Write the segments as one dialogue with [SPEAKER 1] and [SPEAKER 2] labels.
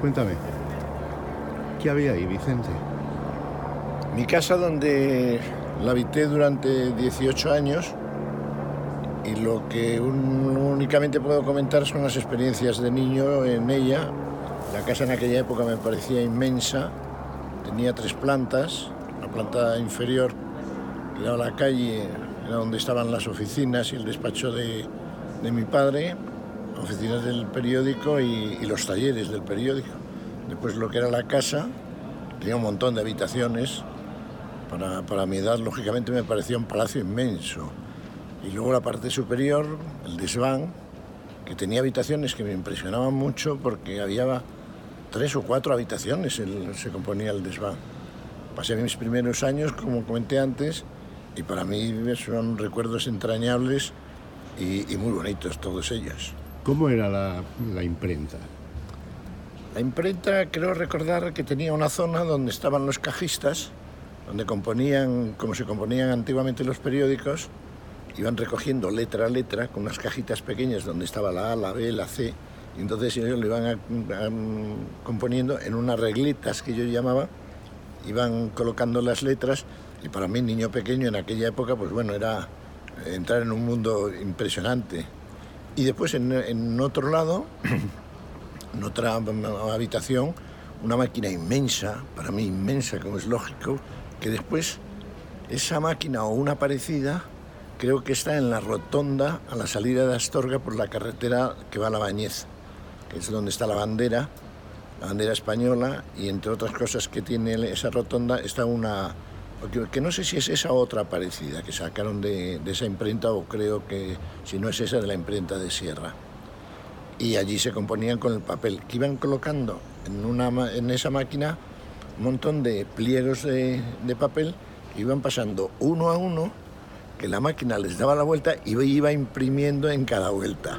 [SPEAKER 1] Cuéntame, ¿qué había ahí, Vicente?
[SPEAKER 2] Mi casa donde la habité durante 18 años y lo que únicamente puedo comentar son las experiencias de niño en ella. La casa en aquella época me parecía inmensa, tenía tres plantas, la planta inferior era la calle, era donde estaban las oficinas y el despacho de, de mi padre, oficinas del periódico y, los talleres del periódico. Después lo que era la casa, tenía un montón de habitaciones, para, para mi edad lógicamente me parecía un palacio inmenso y luego la parte superior, el desván, que tenía habitaciones que me impresionaban mucho porque había tres o cuatro habitaciones, se componía el desván. Pasé mis primeros años, como comenté antes, y para mí son recuerdos entrañables y muy bonitos todos ellos.
[SPEAKER 1] ¿Cómo era la, imprenta?
[SPEAKER 2] La imprenta, creo recordar que tenía una zona donde estaban los cajistas, donde componían, como se componían antiguamente los periódicos, iban recogiendo letra a letra con unas cajitas pequeñas donde estaba la A, la B, la C, y entonces ellos lo iban a, componiendo en unas reglitas que yo llamaba, iban colocando las letras, y para mí, niño pequeño en aquella época, pues bueno, era entrar en un mundo impresionante. Y después en, otro lado, en otra habitación, una máquina inmensa, para mí inmensa, como es lógico, que después esa máquina o una parecida creo que está en la rotonda a la salida de Astorga por la carretera que va a la Bañez, que es donde está la bandera, la bandera española, y entre otras cosas que tiene esa rotonda está una, que no sé si es esa otra parecida que sacaron de, de esa imprenta o creo que si no es esa de la imprenta de Sierra. Y allí se componían con el papel, que iban colocando en, una, en esa máquina un montón de pliegos de, de papel que iban pasando uno a uno que la máquina les daba la vuelta y iba imprimiendo en cada vuelta.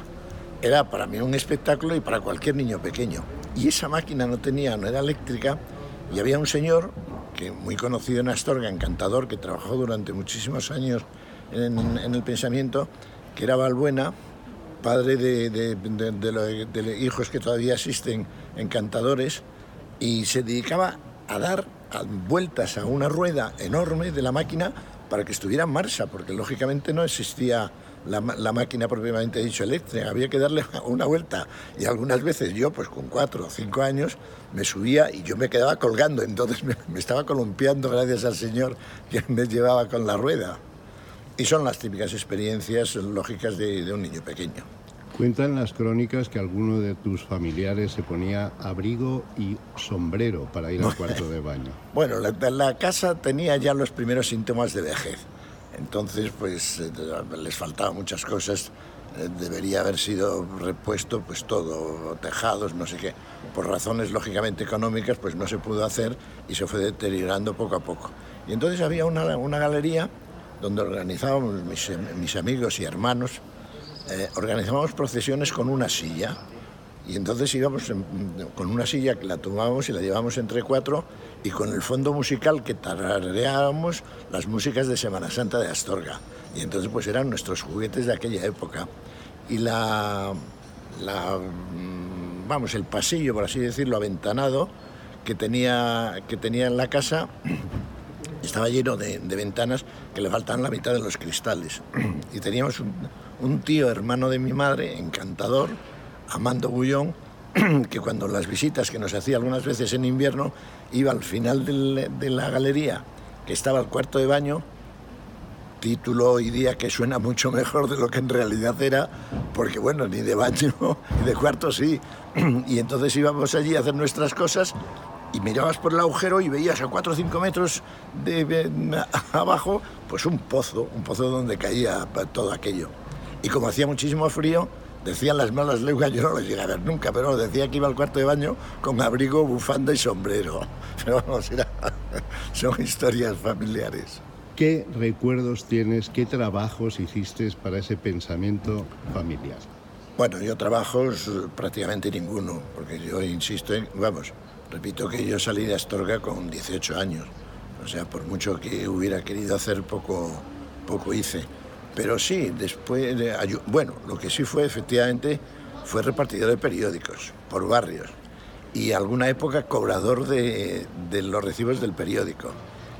[SPEAKER 2] Era para mí un espectáculo y para cualquier niño pequeño. Y esa máquina no tenía, no era eléctrica, y había un señor, muy conocido en Astorga, encantador, que trabajó durante muchísimos años en, el pensamiento, que era Balbuena, padre de, de, de hijos que todavía existen, encantadores, y se dedicaba a dar vueltas a una rueda enorme de la máquina para que estuviera en marcha, porque lógicamente no existía la, la, máquina propiamente dicho eléctrica, había que darle una vuelta. Y algunas veces yo, pues con cuatro o cinco años, me subía y yo me quedaba colgando, entonces me, me estaba columpiando gracias al Señor que me llevaba con la rueda. Y son las típicas experiencias lógicas de, de un niño pequeño.
[SPEAKER 1] Cuentan las crónicas que alguno de tus familiares se ponía abrigo y sombrero para ir al cuarto de baño.
[SPEAKER 2] Bueno, la, la, casa tenía ya los primeros síntomas de vejez. Entonces, pues eh, les faltaban muchas cosas. Eh, debería haber sido repuesto pues todo, tejados, no sé qué. Por razones lógicamente económicas, pues no se pudo hacer y se fue deteriorando poco a poco. Y entonces había una, una galería donde organizábamos mis, amigos y hermanos eh, organizábamos procesiones con una silla. Y entonces íbamos en, con una silla que la tomábamos y la llevábamos entre cuatro y con el fondo musical que tarareábamos las músicas de Semana Santa de Astorga. Y entonces pues eran nuestros juguetes de aquella época. Y la, la vamos, el pasillo, por así decirlo, aventanado que tenía, que tenía en la casa estaba lleno de, de ventanas que le faltaban la mitad de los cristales. Y teníamos un, un tío hermano de mi madre, encantador, Amando Bullón, que cuando las visitas que nos hacía algunas veces en invierno, iba al final de la galería, que estaba el cuarto de baño, título hoy día que suena mucho mejor de lo que en realidad era, porque bueno, ni de baño ni de cuarto sí. Y entonces íbamos allí a hacer nuestras cosas y mirabas por el agujero y veías a 4 o 5 metros de, de, abajo, pues un pozo, un pozo donde caía todo aquello. Y como hacía muchísimo frío, decían las malas lenguas, yo no lo llegué a ver nunca, pero decía que iba al cuarto de baño con abrigo, bufanda y sombrero. Pero vamos, era, son historias familiares.
[SPEAKER 1] ¿Qué recuerdos tienes, qué trabajos hiciste para ese pensamiento familiar?
[SPEAKER 2] Bueno, yo trabajos prácticamente ninguno, porque yo insisto en, vamos, repito que yo salí de Astorga con 18 años. O sea, por mucho que hubiera querido hacer, poco, poco hice. Pero sí, después, de, bueno, lo que sí fue efectivamente fue repartidor de periódicos por barrios. y alguna época cobrador de, los recibos del periódico.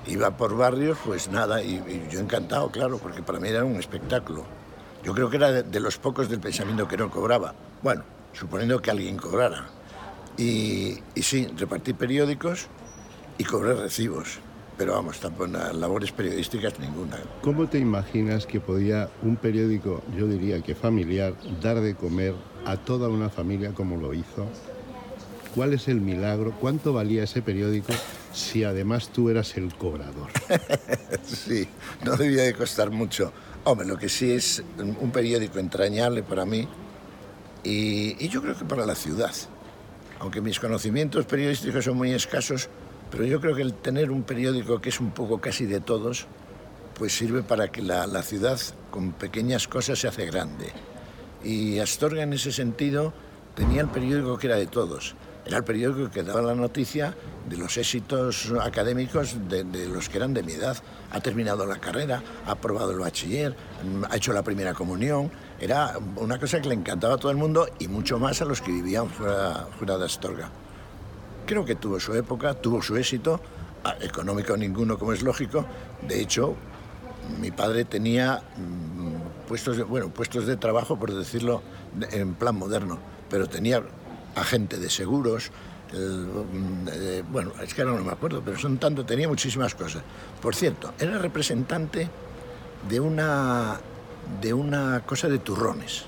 [SPEAKER 2] Iba por barrios, pues nada, y, yo encantado, claro, porque para mí era un espectáculo. Yo creo que era de, de los pocos del pensamiento que no cobraba. Bueno, suponiendo que alguien cobrara. Y, y sí, repartí periódicos y cobré recibos. Pero vamos, tampoco labores periodísticas ninguna.
[SPEAKER 1] ¿Cómo te imaginas que podía un periódico, yo diría que familiar, dar de comer a toda una familia como lo hizo? ¿Cuál es el milagro? ¿Cuánto valía ese periódico si además tú eras el cobrador?
[SPEAKER 2] Sí, no debía de costar mucho. Hombre, lo que sí es un periódico entrañable para mí y, y yo creo que para la ciudad. Aunque mis conocimientos periodísticos son muy escasos, pero yo creo que el tener un periódico que es un poco casi de todos, pues sirve para que la, ciudad con pequeñas cosas se hace grande. Y Astorga en ese sentido tenía el periódico que era de todos. Era el periódico que daba la noticia de los éxitos académicos de, de los que eran de mi edad. Ha terminado la carrera, ha aprobado el bachiller, ha hecho la primera comunión. Era una cosa que le encantaba a todo el mundo y mucho más a los que vivían fuera de Astorga. Creo que tuvo su época, tuvo su éxito, ah, económico ninguno como es lógico. De hecho, mi padre tenía mm, puestos de, bueno, puestos de trabajo, por decirlo de- en plan moderno, pero tenía agente de seguros, mm, bueno, es que ahora no me acuerdo, pero son tanto, tenía muchísimas cosas. Por cierto, era representante de una, de una cosa de turrones,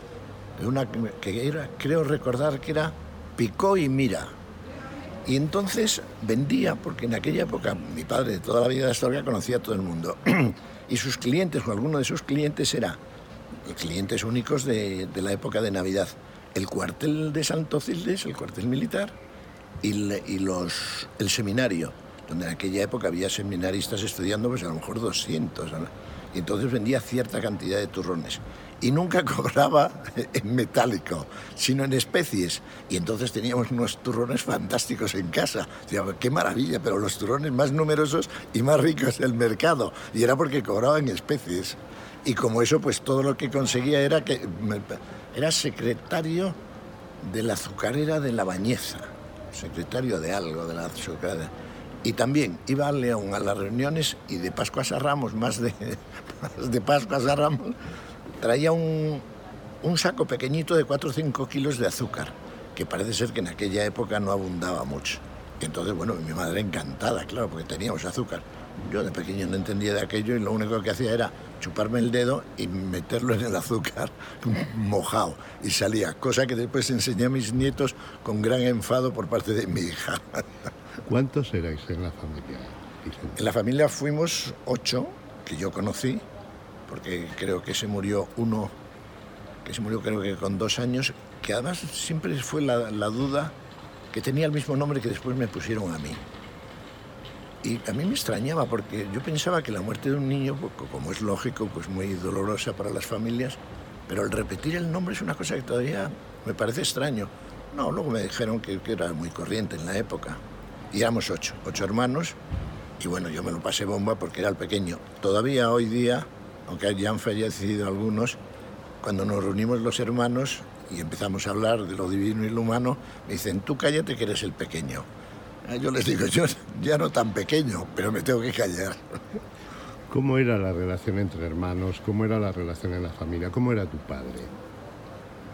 [SPEAKER 2] de una que era, creo recordar que era Picó y Mira. Y entonces vendía, porque en aquella época mi padre de toda la vida de Astorga conocía a todo el mundo. y sus clientes, o alguno de sus clientes era clientes únicos de, de la época de Navidad. El cuartel de Santo Cildes, el cuartel militar, y, y los, el seminario, donde en aquella época había seminaristas estudiando, pues a lo mejor 200. ¿no? Y entonces vendía cierta cantidad de turrones. Y nunca cobraba en metálico, sino en especies. Y entonces teníamos unos turrones fantásticos en casa. Qué maravilla, pero los turrones más numerosos y más ricos del mercado. Y era porque cobraba en especies. Y como eso, pues todo lo que conseguía era que era secretario de la azucarera de La Bañeza, secretario de algo de la azucarera. Y también iba a León a las reuniones y de Pascuas a Ramos, más de, más de Pascuas a Ramos, traía un, un saco pequeñito de 4 o 5 kilos de azúcar, que parece ser que en aquella época no abundaba mucho. Y entonces, bueno, mi madre encantada, claro, porque teníamos azúcar. Yo de pequeño no entendía de aquello y lo único que hacía era chuparme el dedo y meterlo en el azúcar mojado. Y salía, cosa que después enseñé a mis nietos con gran enfado por parte de mi hija.
[SPEAKER 1] ¿Cuántos erais en la familia?
[SPEAKER 2] En la familia fuimos ocho, que yo conocí, porque creo que se murió uno, que se murió creo que con dos años, que además siempre fue la, la duda que tenía el mismo nombre que después me pusieron a mí. Y a mí me extrañaba porque yo pensaba que la muerte de un niño, pues, co- como es lógico, pues muy dolorosa para las familias, pero el repetir el nombre es una cosa que todavía me parece extraño. No, luego me dijeron que, que era muy corriente en la época. Y éramos ocho, ocho hermanos, y bueno, yo me lo pasé bomba porque era el pequeño. Todavía hoy día, aunque ya han fallecido algunos, cuando nos reunimos los hermanos y empezamos a hablar de lo divino y lo humano, me dicen, tú cállate que eres el pequeño. Ah, Yo les digo, yo ya no tan pequeño, pero me tengo que callar.
[SPEAKER 1] ¿Cómo era la relación entre hermanos? ¿Cómo era la relación en la familia? ¿Cómo era tu padre?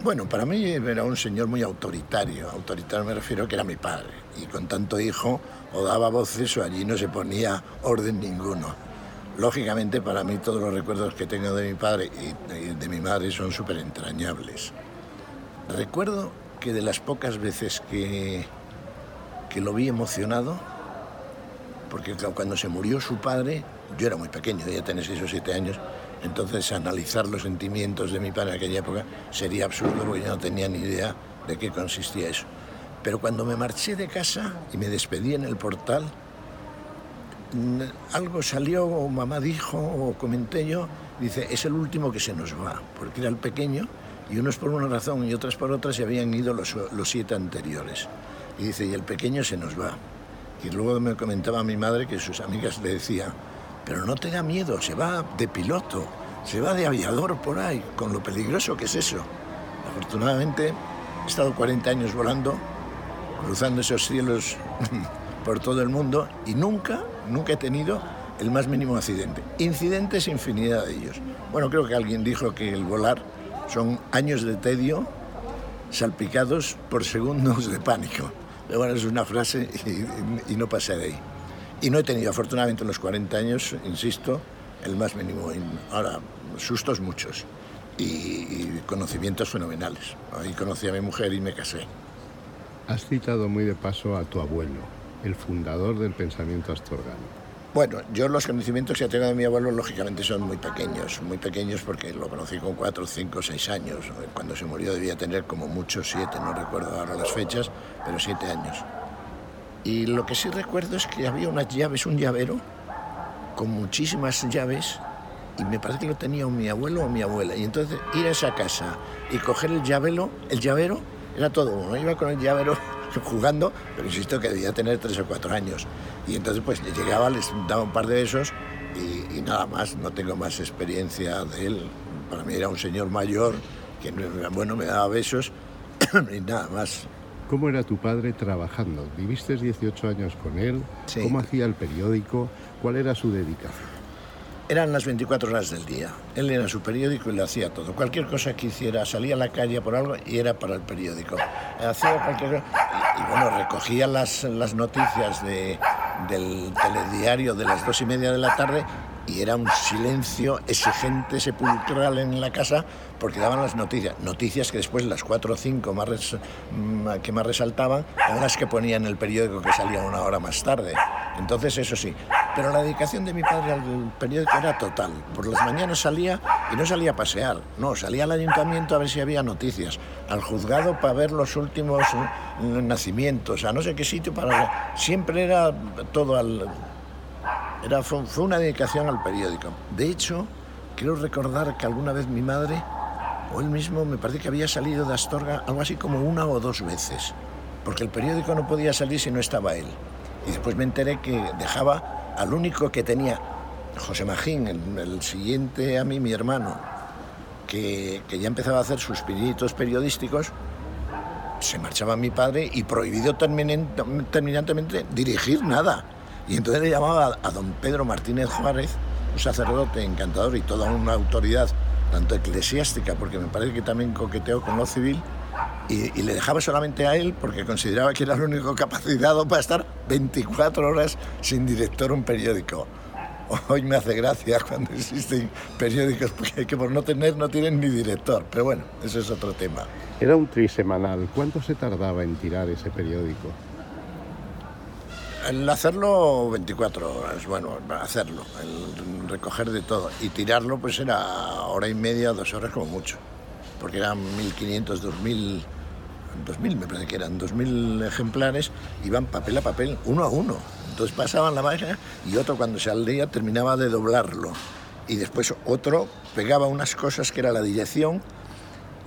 [SPEAKER 2] Bueno, para mí era un señor muy autoritario. Autoritario me refiero a que era mi padre. Y con tanto hijo, o daba voces o allí no se ponía orden ninguno. Lógicamente, para mí todos los recuerdos que tengo de mi padre y de mi madre son súper entrañables. Recuerdo que de las pocas veces que, que lo vi emocionado, porque cuando se murió su padre, yo era muy pequeño, ya tenía 6 o 7 años, entonces analizar los sentimientos de mi padre en aquella época sería absurdo porque yo no tenía ni idea de qué consistía eso. Pero cuando me marché de casa y me despedí en el portal, algo salió, o mamá dijo, o comenté yo, dice, es el último que se nos va, porque era el pequeño y unos por una razón y otras por otra se habían ido los, los siete anteriores. Y dice, y el pequeño se nos va. Y luego me comentaba mi madre que sus amigas le decían, pero no te da miedo, se va de piloto, se va de aviador por ahí, con lo peligroso que es eso. Afortunadamente he estado 40 años volando cruzando esos cielos por todo el mundo y nunca, nunca he tenido el más mínimo accidente. Incidentes, infinidad de ellos. Bueno, creo que alguien dijo que el volar son años de tedio salpicados por segundos de pánico. Pero bueno, es una frase y, no pasé de ahí. Y no he tenido, afortunadamente, en los 40 años, insisto, el más mínimo. Ahora, sustos muchos y, conocimientos fenomenales. Ahí conocí a mi mujer y me casé.
[SPEAKER 1] Has citado muy de paso a tu abuelo, el fundador del pensamiento astorgano.
[SPEAKER 2] Bueno, yo los conocimientos que tengo de mi abuelo lógicamente son muy pequeños, muy pequeños porque lo conocí con cuatro, cinco, seis años. Cuando se murió debía tener como mucho siete, no recuerdo ahora las fechas, pero siete años. Y lo que sí recuerdo es que había unas llaves, un llavero, con muchísimas llaves, y me parece que lo tenía mi abuelo o mi abuela. Y entonces ir a esa casa y coger el llavero, el llavero era todo uno. Iba con el llavero jugando, pero insisto que debía tener tres o cuatro años. Y entonces pues llegaba, les daba un par de besos y, nada más, no tengo más experiencia de él. Para mí era un señor mayor que, bueno, me daba besos y nada más.
[SPEAKER 1] ¿Cómo era tu padre trabajando? ¿Viviste 18 años con él? ¿Cómo hacía el periódico? ¿Cuál era su dedicación?
[SPEAKER 2] Eran las 24 horas del día. Él era su periódico y lo hacía todo. Cualquier cosa que hiciera, salía a la calle por algo y era para el periódico. Hacía cualquier y, y bueno, recogía las, las noticias de, del telediario de las dos y media de la tarde y era un silencio exigente, sepulcral en la casa, porque daban las noticias. Noticias que después las cuatro o cinco más mm, que más resaltaban eran las que ponían en el periódico que salía una hora más tarde. Entonces, eso sí. Pero la dedicación de mi padre al periódico era total. Por las mañanas salía y no salía a pasear, no, salía al ayuntamiento a ver si había noticias, al juzgado para ver los últimos mm, nacimientos, a no sé qué sitio para... Siempre era todo al era, fue, una dedicación al periódico. De hecho, quiero recordar que alguna vez mi madre, o él mismo, me parece que había salido de Astorga algo así como una o dos veces, porque el periódico no podía salir si no estaba él. Y después me enteré que dejaba al único que tenía, José Magín, el, siguiente a mí, mi hermano, que, ya empezaba a hacer sus pinitos periodísticos, se marchaba mi padre y prohibido terminantemente dirigir nada. Y entonces le llamaba a don Pedro Martínez Juárez, un sacerdote encantador y toda una autoridad, tanto eclesiástica, porque me parece que también coqueteó con lo civil, y, le dejaba solamente a él porque consideraba que era el único capacitado para estar 24 horas sin director un periódico. Hoy me hace gracia cuando existen periódicos que por no tener no tienen ni director, pero bueno, eso es otro tema.
[SPEAKER 1] Era un trisemanal. ¿Cuánto se tardaba en tirar ese periódico?
[SPEAKER 2] El hacerlo 24 horas, bueno, hacerlo, el recoger de todo. Y tirarlo pues era hora y media, dos horas como mucho. Porque eran 1.500, 2.000, 2.000 me parece que eran, 2.000 ejemplares, iban papel a papel, uno a uno. Entonces pasaban la máquina y otro cuando se leía terminaba de doblarlo. Y después otro pegaba unas cosas que era la dirección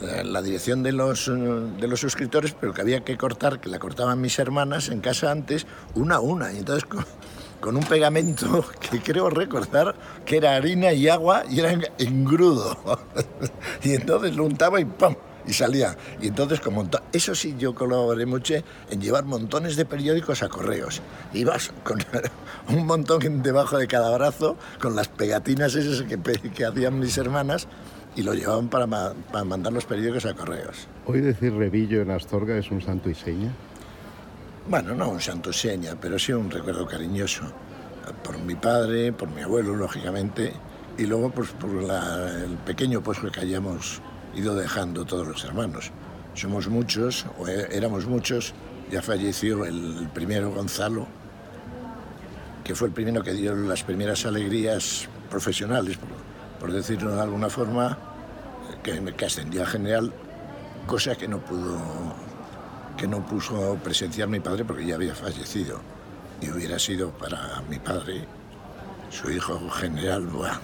[SPEAKER 2] la dirección de los, de los suscriptores, pero que había que cortar, que la cortaban mis hermanas en casa antes, una a una. Y entonces con, un pegamento que creo recordar que era harina y agua y era engrudo. y entonces lo untaba y ¡pam! y salía. Y entonces, como eso sí, yo colaboré mucho en llevar montones de periódicos a correos. Ibas con un montón debajo de cada brazo, con las pegatinas esas que, que hacían mis hermanas, y lo llevaban para, para, mandar los periódicos a correos.
[SPEAKER 1] ¿Hoy decir Revillo en Astorga es un santo y seña?
[SPEAKER 2] Bueno, no un santo seña, pero sí un recuerdo cariñoso. Por mi padre, por mi abuelo, lógicamente, y luego pues, por el pequeño puesto que hayamos ido dejando todos los hermanos. Somos muchos, o e, éramos muchos, ya falleció el primero Gonzalo, que fue el primero que dio las primeras alegrías profesionales, por decirlo de alguna forma, que, que ascendió a general, cosa que no pudo, que no puso presenciar mi padre porque ya había fallecido. Y hubiera sido para mi padre, su hijo general, buah.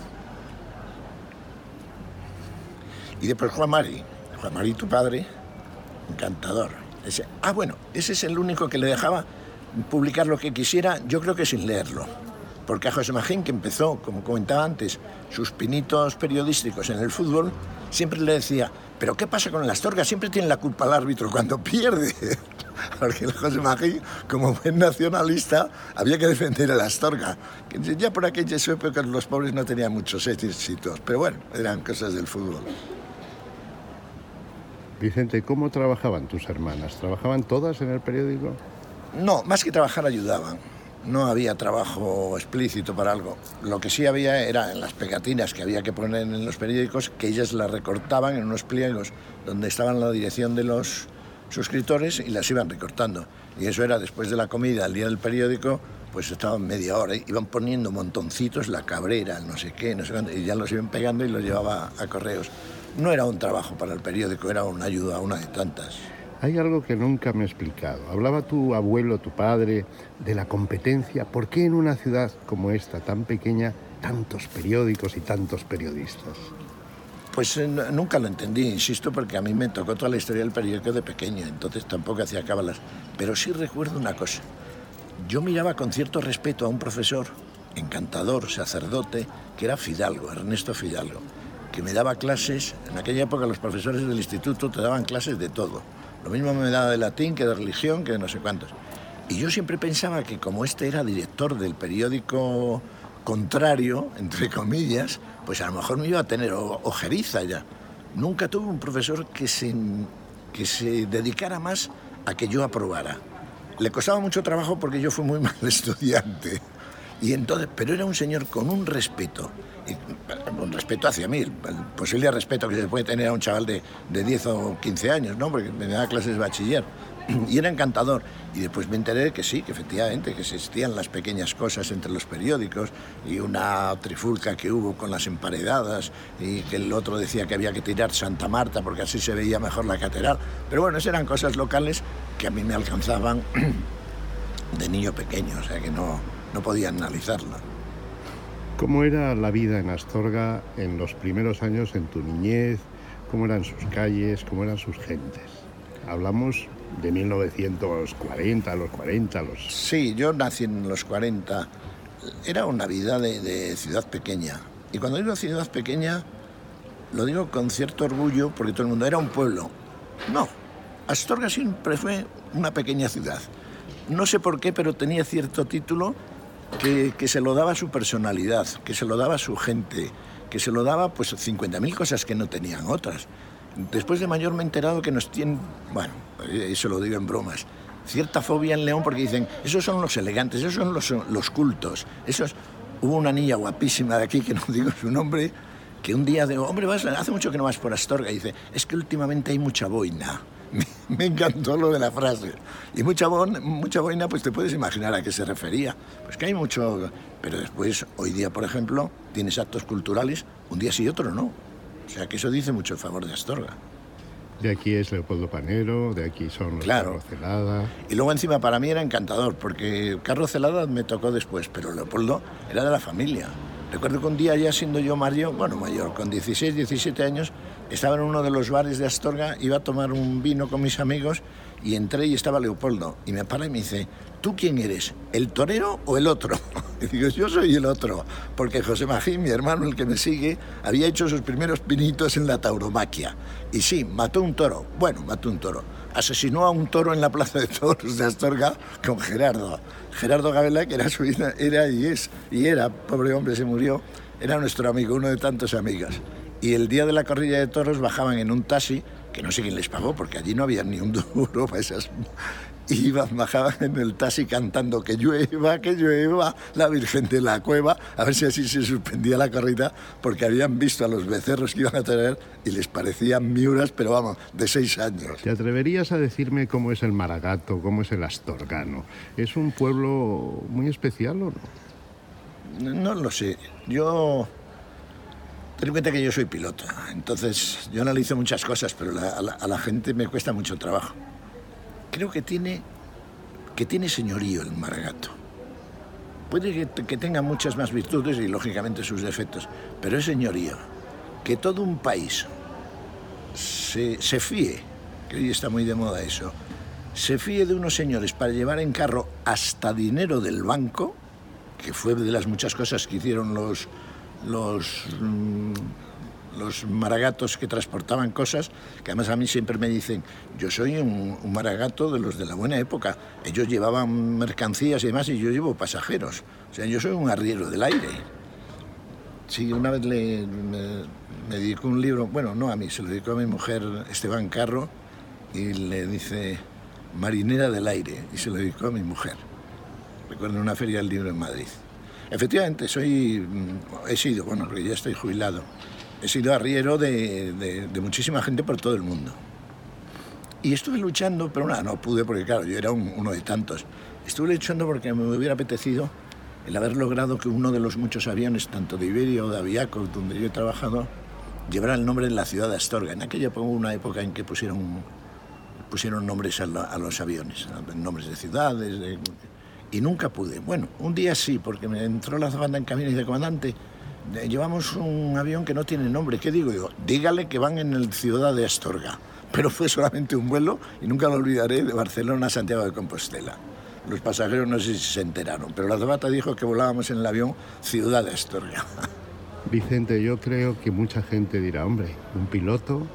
[SPEAKER 2] Y después Juan Mari, Juan Mari, tu padre, encantador. Ese, ah, bueno, ese es el único que le dejaba publicar lo que quisiera, yo creo que sin leerlo porque a José Magín, que empezó, como comentaba antes, sus pinitos periodísticos en el fútbol, siempre le decía, pero ¿qué pasa con el Astorga? Siempre tiene la culpa el árbitro cuando pierde. porque el José Magín, como buen nacionalista, había que defender a la Astorga. Ya por aquellas épocas los pobres no tenían muchos éxitos, pero bueno, eran cosas del fútbol.
[SPEAKER 1] Vicente, ¿cómo trabajaban tus hermanas? ¿Trabajaban todas en el periódico?
[SPEAKER 2] No, más que trabajar ayudaban. No había trabajo explícito para algo. Lo que sí había era en las pegatinas que había que poner en los periódicos, que ellas las recortaban en unos pliegos donde estaban la dirección de los suscriptores y las iban recortando. Y eso era después de la comida, al día del periódico, pues estaban media hora, iban poniendo montoncitos, la cabrera, no sé qué, no sé cuánto, y ya los iban pegando y los llevaba a correos. No era un trabajo para el periódico, era una ayuda, una de tantas.
[SPEAKER 1] Hay algo que nunca me he explicado. Hablaba tu abuelo, tu padre, de la competencia. ¿Por qué en una ciudad como esta, tan pequeña, tantos periódicos y tantos periodistas?
[SPEAKER 2] Pues eh, nunca lo entendí, insisto, porque a mí me tocó toda la historia del periódico de pequeño, entonces tampoco hacía cábalas. Pero sí recuerdo una cosa. Yo miraba con cierto respeto a un profesor, encantador, sacerdote, que era Fidalgo, Ernesto Fidalgo, que me daba clases. En aquella época los profesores del instituto te daban clases de todo lo mismo me daba de latín que de religión, que de no sé cuántos. Y yo siempre pensaba que como este era director del periódico contrario, entre comillas, pues a lo mejor me iba a tener ojeriza ya. Nunca tuve un profesor que se, que se dedicara más a que yo aprobara. Le costaba mucho trabajo porque yo fui muy mal estudiante. Y entonces, pero era un señor con un respeto un respeto hacia mí, el posible respeto que se puede tener a un chaval de, de 10 o 15 años, ¿no? porque me daba clases de bachiller. Y era encantador. Y después me enteré que sí, que efectivamente, que existían las pequeñas cosas entre los periódicos y una trifulca que hubo con las emparedadas y que el otro decía que había que tirar Santa Marta porque así se veía mejor la catedral. Pero bueno, esas eran cosas locales que a mí me alcanzaban de niño pequeño, o sea que no, no podía analizarla.
[SPEAKER 1] ¿Cómo era la vida en Astorga en los primeros años, en tu niñez? ¿Cómo eran sus calles? ¿Cómo eran sus gentes? Hablamos de 1940, los 40, los...
[SPEAKER 2] Sí, yo nací en los 40. Era una vida de, ciudad pequeña. Y cuando digo ciudad pequeña, lo digo con cierto orgullo porque todo el mundo era un pueblo. No, Astorga siempre fue una pequeña ciudad. No sé por qué, pero tenía cierto título que, se lo daba su personalidad, que se lo daba su gente, que se lo daba pues 50.000 cosas que no tenían otras. Después de mayor me que nos tienen, bueno, eso lo digo en bromas, cierta fobia en León porque dicen, esos son los elegantes, esos son los, los cultos, esos... Hubo una niña guapísima de aquí, que no digo su nombre, que un día digo, hombre, hace mucho que no vas por Astorga, y dice, es que últimamente hay mucha boina. Me encantó lo de la frase. Y mucha, mucha boina, pues te puedes imaginar a qué se refería. Pues que hay mucho... Pero después, hoy día, por ejemplo, tienes actos culturales, un día sí y otro no. O sea que eso dice mucho en favor de Astorga.
[SPEAKER 1] De aquí es Leopoldo Panero, de aquí son los
[SPEAKER 2] claro.
[SPEAKER 1] Carlos Celada.
[SPEAKER 2] Y luego encima para mí era encantador, porque Carlos Celada me tocó después, pero Leopoldo era de la familia. Recuerdo que un día ya siendo yo mayor, bueno mayor, con 16, 17 años, estaba en uno de los bares de Astorga, iba a tomar un vino con mis amigos y entré y estaba Leopoldo. Y me para y me dice, ¿tú quién eres? ¿El torero o el otro? Y digo, yo soy el otro, porque José Magín, mi hermano, el que me sigue, había hecho sus primeros pinitos en la tauromaquia. Y sí, mató un toro. Bueno, mató un toro. Asesinó a un toro en la plaza de toros de Astorga con Gerardo. Gerardo Gabela, que era su era y es, y era, pobre hombre, se murió, era nuestro amigo, uno de tantos amigas y el día de la corrida de toros bajaban en un taxi, que no sé quién les pagó, porque allí no había ni un duro para esas... Iban, bajaban en el taxi cantando que llueva, que llueva, la Virgen de la Cueva, a ver si así se suspendía la corrida, porque habían visto a los becerros que iban a tener y les parecían miuras, pero vamos, de seis años.
[SPEAKER 1] ¿Te atreverías a decirme cómo es el Maragato, cómo es el Astorgano? ¿Es un pueblo muy especial o
[SPEAKER 2] no? No lo sé. Yo Ten en cuenta que yo soy piloto, entonces yo analizo muchas cosas, pero a, la, gente me cuesta mucho trabajo. Creo que tiene, que tiene señorío el Maragato. Puede que, que tenga muchas más virtudes y lógicamente sus defectos, pero es señorío. Que todo un país se, se fíe, que hoy está muy de moda eso, se fíe de unos señores para llevar en carro hasta dinero del banco, que fue de las muchas cosas que hicieron los, los mm, los maragatos que transportaban cosas, que además a mí siempre me dicen, yo soy un, maragato de los de la buena época, ellos llevaban mercancías y demás y yo llevo pasajeros, o sea, yo soy un arriero del aire. Sí, una vez le, me, me dedicó un libro, bueno, no a mí, se lo dedicó a mi mujer Esteban Carro y le dice Marinera del Aire y se lo dedicó a mi mujer. Recuerdo en una feria del libro en Madrid. Efectivamente, soy, mm, he sido, bueno, porque ya estoy jubilado, he sido arriero de, muchísima gente por todo el mundo. Y estuve luchando, pero nada, no pude porque, claro, yo era uno de tantos. Estuve luchando porque me hubiera apetecido el haber logrado que uno de los muchos aviones, tanto de Iberia o de Aviaco, donde yo he trabajado, llevara el nombre de la ciudad de Astorga. En aquella una época en que pusieron, pusieron nombres a, los aviones, nombres de ciudades, y nunca pude. Bueno, un día sí, porque me entró la banda en camino y dice, comandante, llevamos un avión que no tiene nombre. ¿Qué digo yo? Dígale que van en el ciudad de Astorga. Pero fue solamente un vuelo, y nunca lo olvidaré, de Barcelona a Santiago de Compostela. Los pasajeros no sé si se enteraron, pero la azafata dijo que volábamos en el avión Ciudad de Astorga.
[SPEAKER 1] Vicente, yo creo que mucha gente dirá, hombre, un piloto,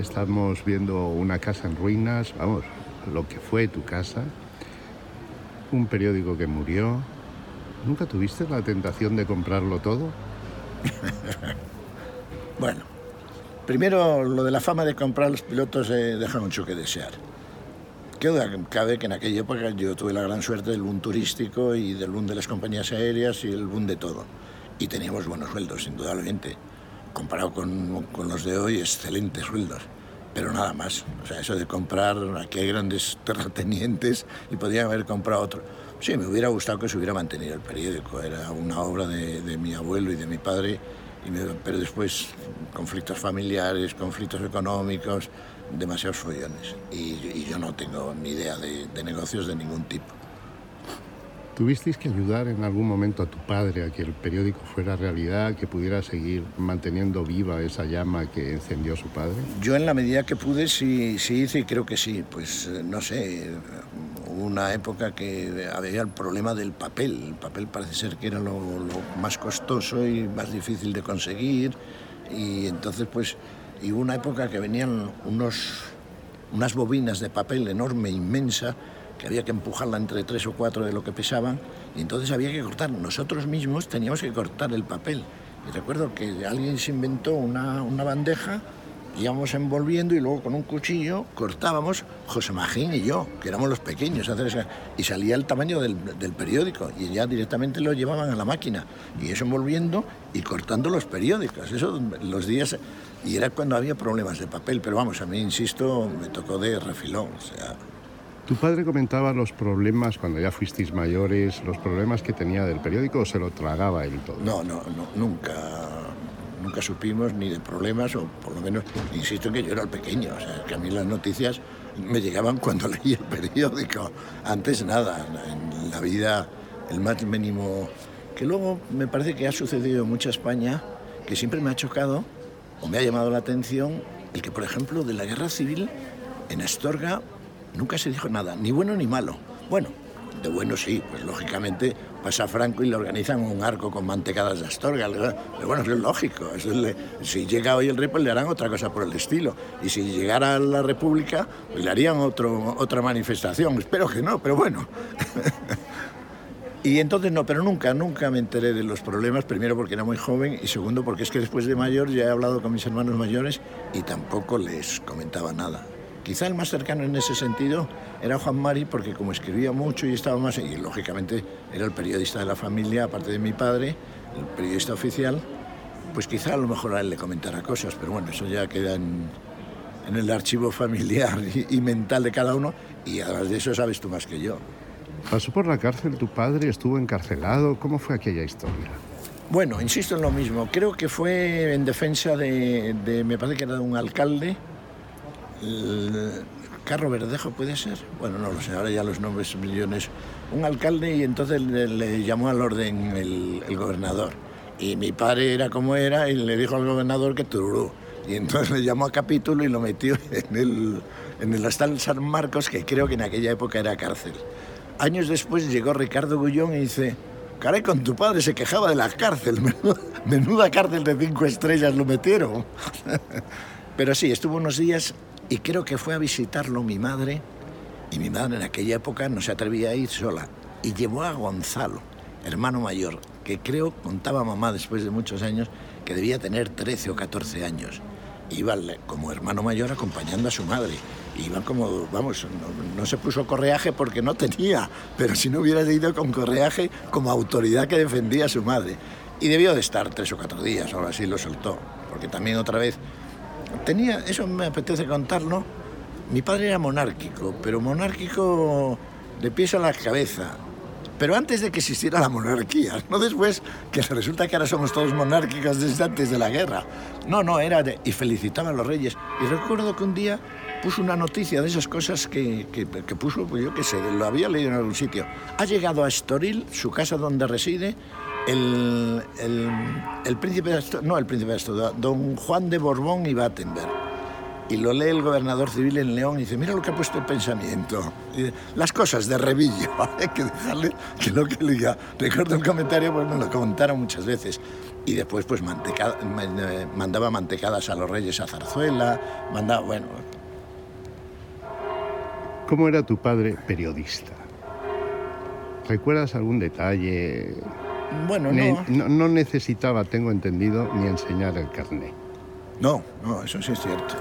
[SPEAKER 1] estamos viendo una casa en ruinas, vamos, lo que fue tu casa, un periódico que murió. ¿Nunca tuviste la tentación de comprarlo todo?
[SPEAKER 2] bueno, primero lo de la fama de comprar los pilotos eh, deja mucho que desear. Cabe que en aquella época yo tuve la gran suerte del boom turístico y del boom de las compañías aéreas y el boom de todo. Y teníamos buenos sueldos, indudablemente. Comparado con, con los de hoy, excelentes sueldos pero nada más. O sea, eso de comprar, aquí hay grandes terratenientes y podrían haber comprado otro. Sí, me hubiera gustado que se hubiera mantenido el periódico, era una obra de, de mi abuelo y de mi padre, pero después conflictos familiares, conflictos económicos, demasiados follones. Y, yo no tengo ni idea de, de negocios de ningún tipo.
[SPEAKER 1] ¿Tuvisteis que ayudar en algún momento a tu padre a que el periódico fuera realidad, que pudiera seguir manteniendo viva esa llama que encendió su padre?
[SPEAKER 2] Yo en la medida que pude sí, sí hice y creo que sí. Pues eh, no sé, hubo una época que había el problema del papel. El papel parece ser que era lo, más costoso y más difícil de conseguir. Y entonces pues y hubo una época que venían unos, unas bobinas de papel enorme, inmensa, que había que empujarla entre tres o cuatro de lo que pesaban, y entonces había que cortar. Nosotros mismos teníamos que cortar el papel. Y recuerdo que alguien se inventó una, una bandeja, íbamos envolviendo y luego con un cuchillo cortábamos, José Magín y yo, que éramos los pequeños, y salía el tamaño del, del, periódico, y ya directamente lo llevaban a la máquina, y eso envolviendo y cortando los periódicos. Eso los días, y era cuando había problemas de papel, pero vamos, a mí, insisto, me tocó de refilón, o sea,
[SPEAKER 1] ¿Tu padre comentaba los problemas cuando ya fuisteis mayores, los problemas que tenía del periódico o se lo tragaba él todo?
[SPEAKER 2] No, no, no nunca. Nunca supimos ni de problemas, o por lo menos, insisto que yo era el pequeño, o sea, que a mí las noticias me llegaban cuando leía el periódico. Antes nada, en la vida el más mínimo. Que luego me parece que ha sucedido en mucha España, que siempre me ha chocado o me ha llamado la atención el que, por ejemplo, de la guerra civil en Astorga Nunca se dijo nada, ni bueno ni malo. Bueno, de bueno sí, pues lógicamente pasa Franco y le organizan un arco con mantecadas de Astorga. Pero bueno, es lógico. si llega hoy el rey, pues le harán otra cosa por el estilo. Y si llegara la República, pues le harían otro, otra manifestación. Espero que no, pero bueno. y entonces no, pero nunca, nunca me enteré de los problemas. Primero porque era muy joven y segundo porque es que después de mayor ya he hablado con mis hermanos mayores y tampoco les comentaba nada. Quizá el más cercano en ese sentido era Juan Mari, porque como escribía mucho y estaba más, y lógicamente era el periodista de la familia, aparte de mi padre, el periodista oficial, pues quizá a lo mejor a él le comentara cosas, pero bueno, eso ya queda en, el archivo familiar y, mental de cada uno, y además de eso sabes tú más que yo.
[SPEAKER 1] ¿Pasó por la cárcel tu padre? ¿Estuvo encarcelado? ¿Cómo fue aquella historia?
[SPEAKER 2] Bueno, insisto en lo mismo. Creo que fue en defensa de, de me parece que era de un alcalde el Carro Verdejo puede ser, bueno, no lo sé, ahora ya los nombres millones, un alcalde y entonces le, llamó al orden el, gobernador. Y mi padre era como era y le dijo al gobernador que tururú. Y entonces le llamó a capítulo y lo metió en el, en el hostal San Marcos, que creo que en aquella época era cárcel. Años después llegó Ricardo Gullón y dice, caray, con tu padre se quejaba de la cárcel, menuda, menuda cárcel de cinco estrellas lo metieron. Pero sí, estuvo unos días y creo que fue a visitarlo mi madre, y mi madre en aquella época no se atrevía a ir sola, y llevó a Gonzalo, hermano mayor, que creo, contaba mamá después de muchos años, que debía tener 13 o 14 años. Iba como hermano mayor acompañando a su madre. Iba como, vamos, no, se puso correaje porque no tenía, pero si no hubiera ido con correaje como autoridad que defendía a su madre. Y debió de estar tres o cuatro días, ahora sí lo soltó, porque también otra vez tenía, eso me apetece contarlo, mi padre era monárquico, pero monárquico de pies a la cabeza. Pero antes de que existiera la monarquía, no después que resulta que ahora somos todos monárquicos desde antes de la guerra. No, no, era de... y felicitaba a los reyes. Y recuerdo que un día puso una noticia de esas cosas que, que, puso, pues yo qué sé, lo había leído en algún sitio. Ha llegado a Estoril, su casa donde reside, el, el, príncipe de Estoril, no el príncipe de Estoril, don Juan de Borbón y Battenberg y lo lee el gobernador civil en León y dice, mira lo que ha puesto el pensamiento. Las cosas de revillo, hay que dejarle que lo que diga. Recuerdo el comentario, pues me lo comentaron muchas veces. Y después pues eh, mandaba mantecadas a los reyes a Zarzuela, mandaba, bueno.
[SPEAKER 1] ¿Cómo era tu padre periodista? ¿Recuerdas algún detalle?
[SPEAKER 2] Bueno, no.
[SPEAKER 1] no. No necesitaba, tengo entendido, ni enseñar el carnet.
[SPEAKER 2] No, no, eso sí es cierto.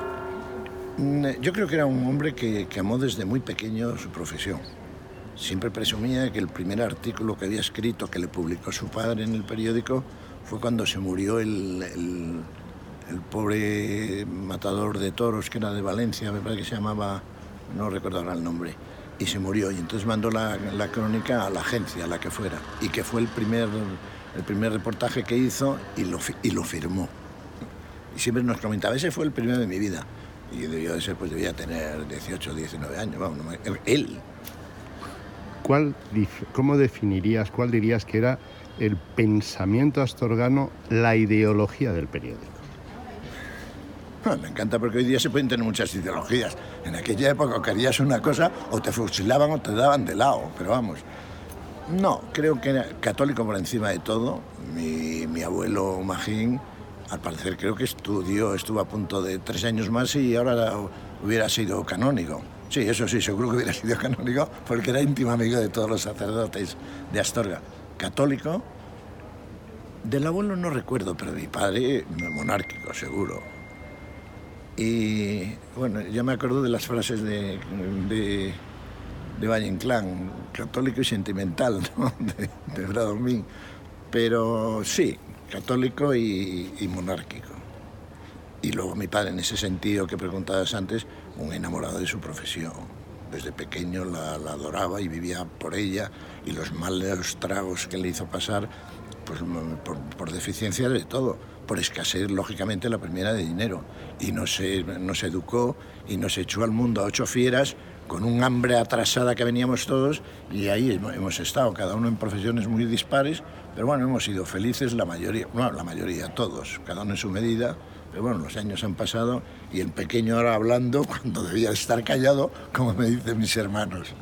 [SPEAKER 2] Yo creo que era un hombre que, amó desde muy pequeño su profesión. Siempre presumía que el primer artículo que había escrito, que le publicó su padre en el periódico, fue cuando se murió el, el, pobre matador de toros, que era de Valencia, me parece que se llamaba, no recuerdo ahora el nombre, y se murió. Y entonces mandó la, la crónica a la agencia, a la que fuera, y que fue el primer, el primer reportaje que hizo y lo, y lo firmó. Y siempre nos comentaba, ese fue el primero de mi vida y debió de ser, pues debía tener 18 o 19 años, vamos, él.
[SPEAKER 1] ¿Cuál, ¿Cómo definirías, cuál dirías que era el pensamiento astorgano, la ideología del periódico?
[SPEAKER 2] Ah, me encanta porque hoy día se pueden tener muchas ideologías. En aquella época querías una cosa o te fusilaban o te daban de lado, pero vamos. No, creo que era católico por encima de todo. Mi, mi abuelo Magín al parecer creo que estudió, estuvo a punto de tres años más y ahora hubiera sido canónigo. Sí, eso sí, seguro que hubiera sido canónigo porque era íntimo amigo de todos los sacerdotes de Astorga. Católico, del abuelo no recuerdo, pero de mi padre monárquico, seguro. Y bueno, ya me acuerdo de las frases de, de, de Valle Inclán, católico y sentimental, de, de Bradomín. Pero sí, católico y, monárquico. Y luego mi padre, en ese sentido que preguntabas antes, un enamorado de su profesión. Desde pequeño la, adoraba y vivía por ella y los malos tragos que le hizo pasar, pues por, por deficiencia de todo, por escasez, lógicamente, la primera de dinero. Y nos, nos educó y nos echó al mundo a ocho fieras con un hambre atrasada que veníamos todos y ahí hemos estado, cada uno en profesiones muy dispares, pero bueno, hemos sido felices la mayoría, no, la mayoría, todos, cada uno en su medida, pero bueno, los años han pasado y el pequeño ahora hablando cuando debía estar callado, como me dicen mis hermanos.